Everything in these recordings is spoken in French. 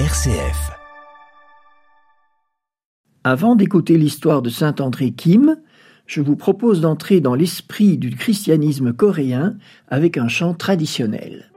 RCF. Avant d'écouter l'histoire de Saint André Kim, je vous propose d'entrer dans l'esprit du christianisme coréen avec un chant traditionnel.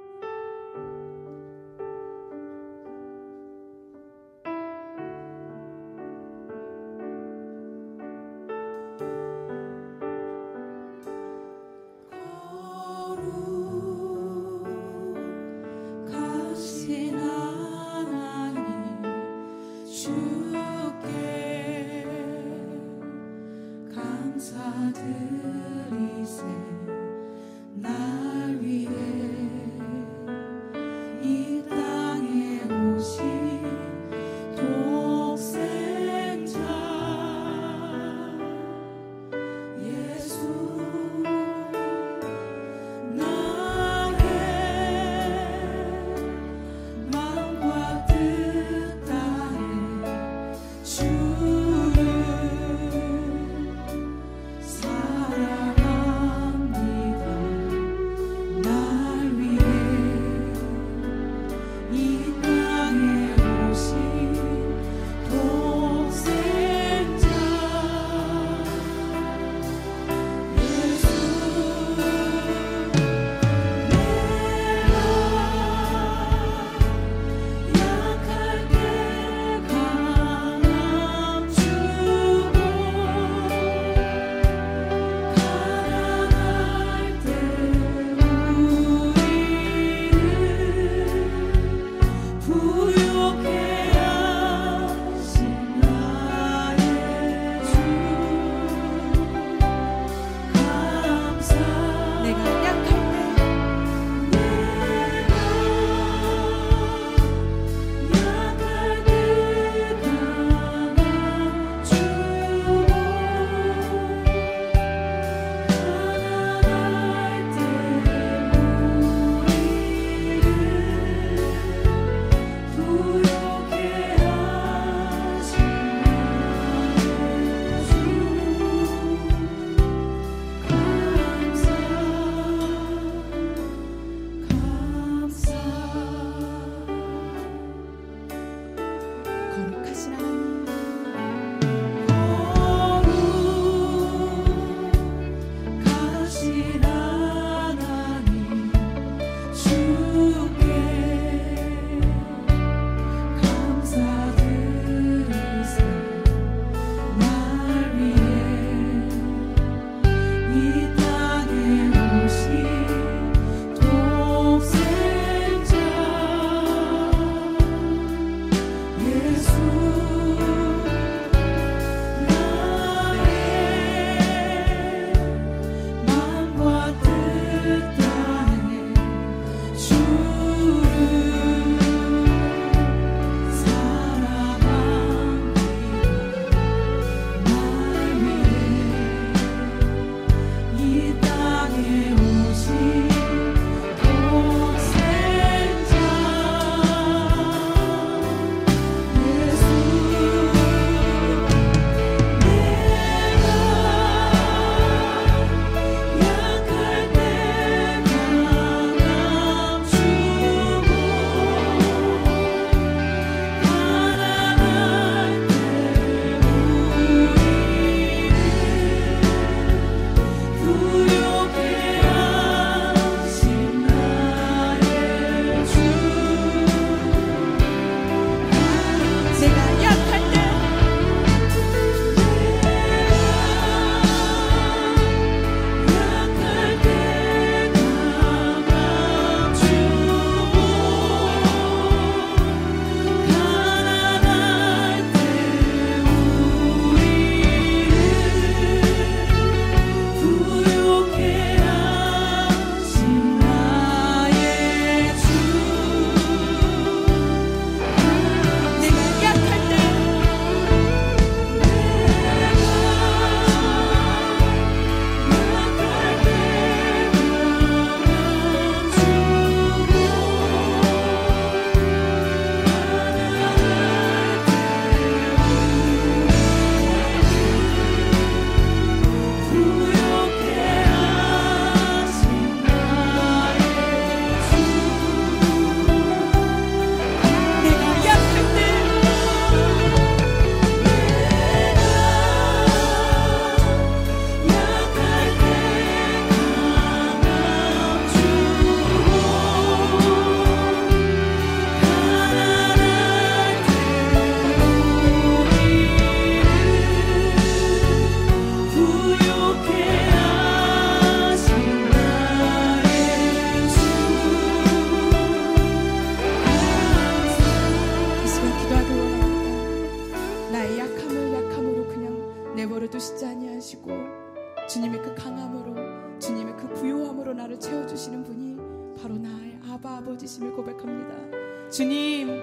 주님의 그 강함으로 주님의 그 부요함으로 나를 채워주시는 분이 바로 나의 아바 아버지심을 고백합니다. 주님,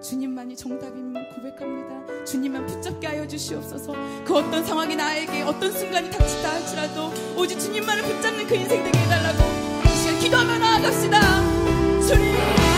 주님만이 정답임을 고백합니다. 주님만 붙잡게 하여 주시옵소서. 그 어떤 상황이 나에게 어떤 순간이 닥치다 할지라도 오직 주님만을 붙잡는 그 인생 되게 해달라고 이 시간 기도하며 나아갑시다. 주님.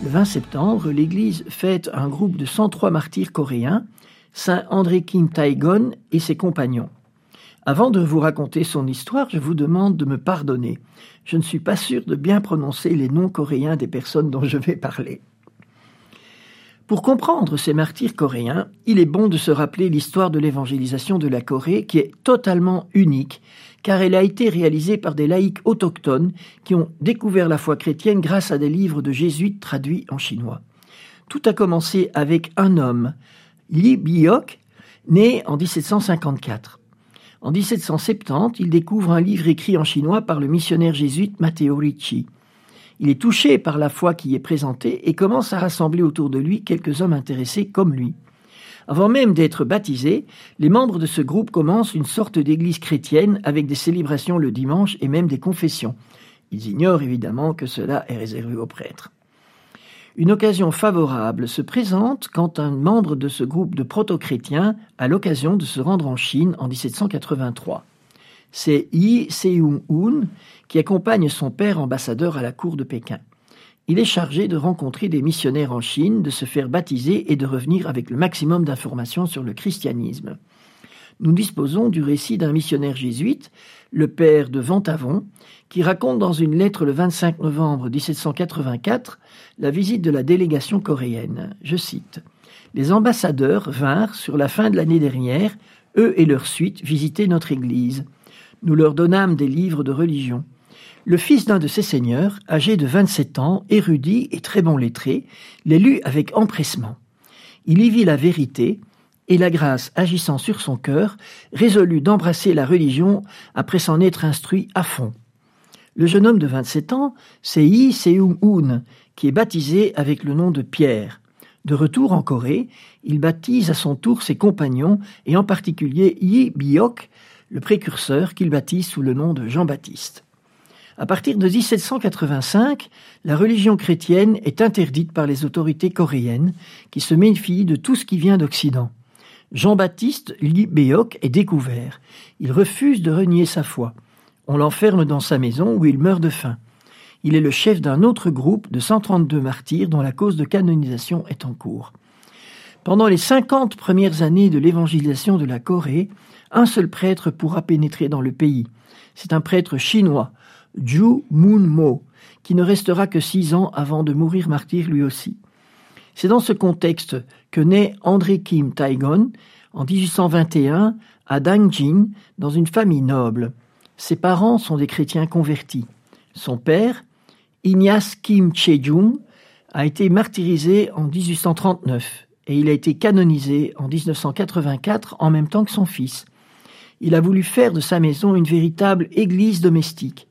Le 20 septembre, l'Église fête un groupe de 103 martyrs coréens, Saint André Kim Taegon et ses compagnons. Avant de vous raconter son histoire, je vous demande de me pardonner. Je ne suis pas sûr de bien prononcer les noms coréens des personnes dont je vais parler. Pour comprendre ces martyrs coréens, il est bon de se rappeler l'histoire de l'évangélisation de la Corée qui est totalement unique, car elle a été réalisée par des laïcs autochtones qui ont découvert la foi chrétienne grâce à des livres de jésuites traduits en chinois. Tout a commencé avec un homme, Li Biok, né en 1754. En 1770, il découvre un livre écrit en chinois par le missionnaire jésuite Matteo Ricci. Il est touché par la foi qui est présentée et commence à rassembler autour de lui quelques hommes intéressés comme lui. Avant même d'être baptisés, les membres de ce groupe commencent une sorte d'église chrétienne avec des célébrations le dimanche et même des confessions. Ils ignorent évidemment que cela est réservé aux prêtres. Une occasion favorable se présente quand un membre de ce groupe de proto-chrétiens a l'occasion de se rendre en Chine en 1783. C'est Yi Seung-hoon qui accompagne son père ambassadeur à la cour de Pékin. Il est chargé de rencontrer des missionnaires en Chine, de se faire baptiser et de revenir avec le maximum d'informations sur le christianisme. Nous disposons du récit d'un missionnaire jésuite, le père de Ventavon, qui raconte dans une lettre le 25 novembre 1784 la visite de la délégation coréenne. Je cite Les ambassadeurs vinrent, sur la fin de l'année dernière, eux et leur suite, visiter notre église. Nous leur donnâmes des livres de religion. Le fils d'un de ces seigneurs, âgé de 27 ans, érudit et très bon lettré, les lut avec empressement. Il y vit la vérité, et la grâce agissant sur son cœur, résolut d'embrasser la religion après s'en être instruit à fond. Le jeune homme de 27 ans, c'est Yi Seung-hoon, qui est baptisé avec le nom de Pierre. De retour en Corée, il baptise à son tour ses compagnons, et en particulier Yi Biok, le précurseur qu'il baptise sous le nom de Jean-Baptiste. À partir de 1785, la religion chrétienne est interdite par les autorités coréennes qui se méfient de tout ce qui vient d'Occident. Jean-Baptiste Béok est découvert. Il refuse de renier sa foi. On l'enferme dans sa maison où il meurt de faim. Il est le chef d'un autre groupe de 132 martyrs dont la cause de canonisation est en cours. Pendant les 50 premières années de l'évangélisation de la Corée, un seul prêtre pourra pénétrer dans le pays. C'est un prêtre chinois, Ju Moon Mo, qui ne restera que six ans avant de mourir martyr lui aussi. C'est dans ce contexte que naît André Kim Taegon en 1821 à Dangjin, dans une famille noble. Ses parents sont des chrétiens convertis. Son père, Ignace Kim Chejung, a été martyrisé en 1839 et il a été canonisé en 1984 en même temps que son fils. Il a voulu faire de sa maison une véritable église domestique.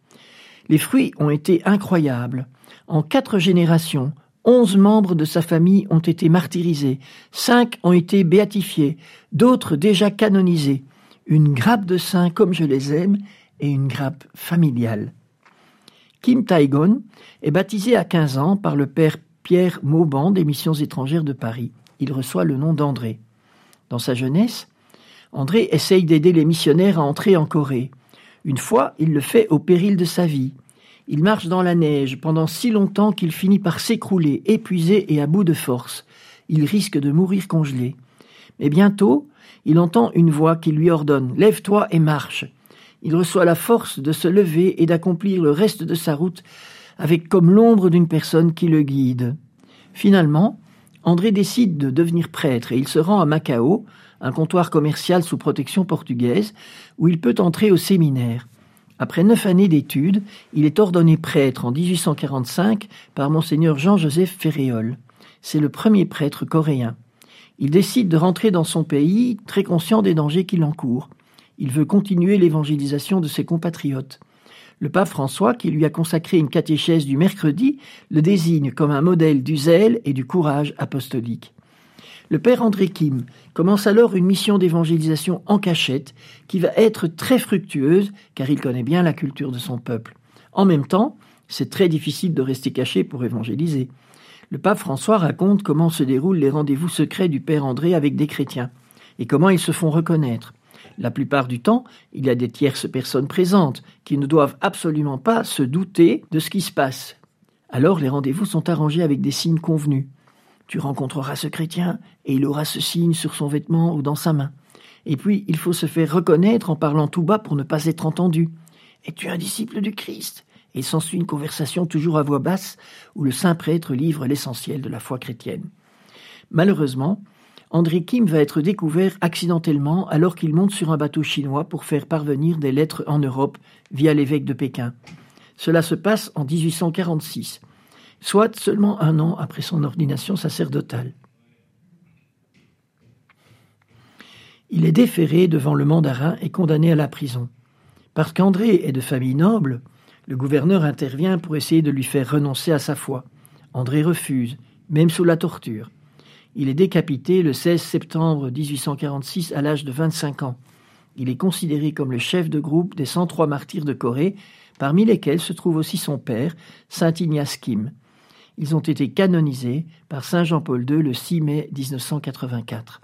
Les fruits ont été incroyables. En quatre générations, onze membres de sa famille ont été martyrisés, cinq ont été béatifiés, d'autres déjà canonisés. Une grappe de saints comme je les aime et une grappe familiale. Kim Taegon est baptisé à 15 ans par le père Pierre Mauban des missions étrangères de Paris. Il reçoit le nom d'André. Dans sa jeunesse, André essaye d'aider les missionnaires à entrer en Corée. Une fois, il le fait au péril de sa vie. Il marche dans la neige pendant si longtemps qu'il finit par s'écrouler, épuisé et à bout de force. Il risque de mourir congelé. Mais bientôt, il entend une voix qui lui ordonne Lève-toi et marche. Il reçoit la force de se lever et d'accomplir le reste de sa route avec comme l'ombre d'une personne qui le guide. Finalement, André décide de devenir prêtre et il se rend à Macao, un comptoir commercial sous protection portugaise, où il peut entrer au séminaire. Après neuf années d'études, il est ordonné prêtre en 1845 par monseigneur Jean-Joseph Ferréol. C'est le premier prêtre coréen. Il décide de rentrer dans son pays, très conscient des dangers qu'il encourt. Il veut continuer l'évangélisation de ses compatriotes. Le pape François, qui lui a consacré une catéchèse du mercredi, le désigne comme un modèle du zèle et du courage apostolique. Le père André Kim commence alors une mission d'évangélisation en cachette qui va être très fructueuse car il connaît bien la culture de son peuple. En même temps, c'est très difficile de rester caché pour évangéliser. Le pape François raconte comment se déroulent les rendez-vous secrets du père André avec des chrétiens et comment ils se font reconnaître. La plupart du temps, il y a des tierces personnes présentes qui ne doivent absolument pas se douter de ce qui se passe. Alors les rendez-vous sont arrangés avec des signes convenus. Tu rencontreras ce chrétien et il aura ce signe sur son vêtement ou dans sa main. Et puis, il faut se faire reconnaître en parlant tout bas pour ne pas être entendu. Es-tu un disciple du Christ Et s'ensuit une conversation toujours à voix basse où le saint prêtre livre l'essentiel de la foi chrétienne. Malheureusement, André Kim va être découvert accidentellement alors qu'il monte sur un bateau chinois pour faire parvenir des lettres en Europe via l'évêque de Pékin. Cela se passe en 1846 soit seulement un an après son ordination sacerdotale. Il est déféré devant le mandarin et condamné à la prison. Parce qu'André est de famille noble, le gouverneur intervient pour essayer de lui faire renoncer à sa foi. André refuse, même sous la torture. Il est décapité le 16 septembre 1846 à l'âge de 25 ans. Il est considéré comme le chef de groupe des 103 martyrs de Corée, parmi lesquels se trouve aussi son père, Saint Ignace Kim. Ils ont été canonisés par Saint Jean-Paul II le 6 mai 1984.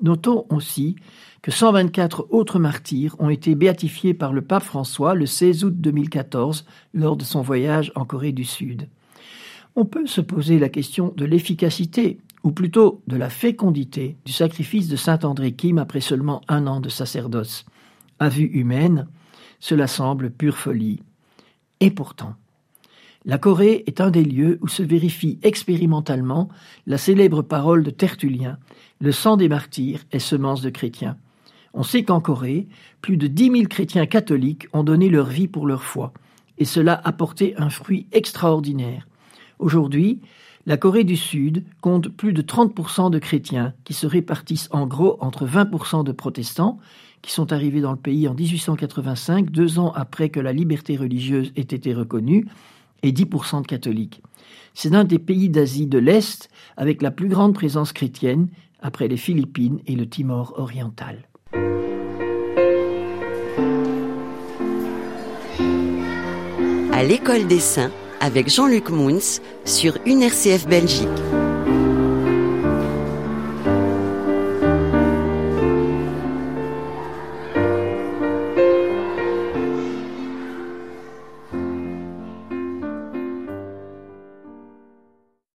Notons aussi que 124 autres martyrs ont été béatifiés par le pape François le 16 août 2014 lors de son voyage en Corée du Sud. On peut se poser la question de l'efficacité, ou plutôt de la fécondité, du sacrifice de Saint André Kim après seulement un an de sacerdoce. À vue humaine, cela semble pure folie. Et pourtant, la Corée est un des lieux où se vérifie expérimentalement la célèbre parole de Tertullien Le sang des martyrs est semence de chrétiens. On sait qu'en Corée, plus de dix mille chrétiens catholiques ont donné leur vie pour leur foi, et cela a porté un fruit extraordinaire. Aujourd'hui, la Corée du Sud compte plus de 30% de chrétiens qui se répartissent en gros entre 20% de protestants, qui sont arrivés dans le pays en 1885, deux ans après que la liberté religieuse ait été reconnue, et 10% de catholiques. C'est un des pays d'Asie de l'Est avec la plus grande présence chrétienne après les Philippines et le Timor oriental. À l'école des saints avec Jean-Luc Mouns sur UNRCF Belgique.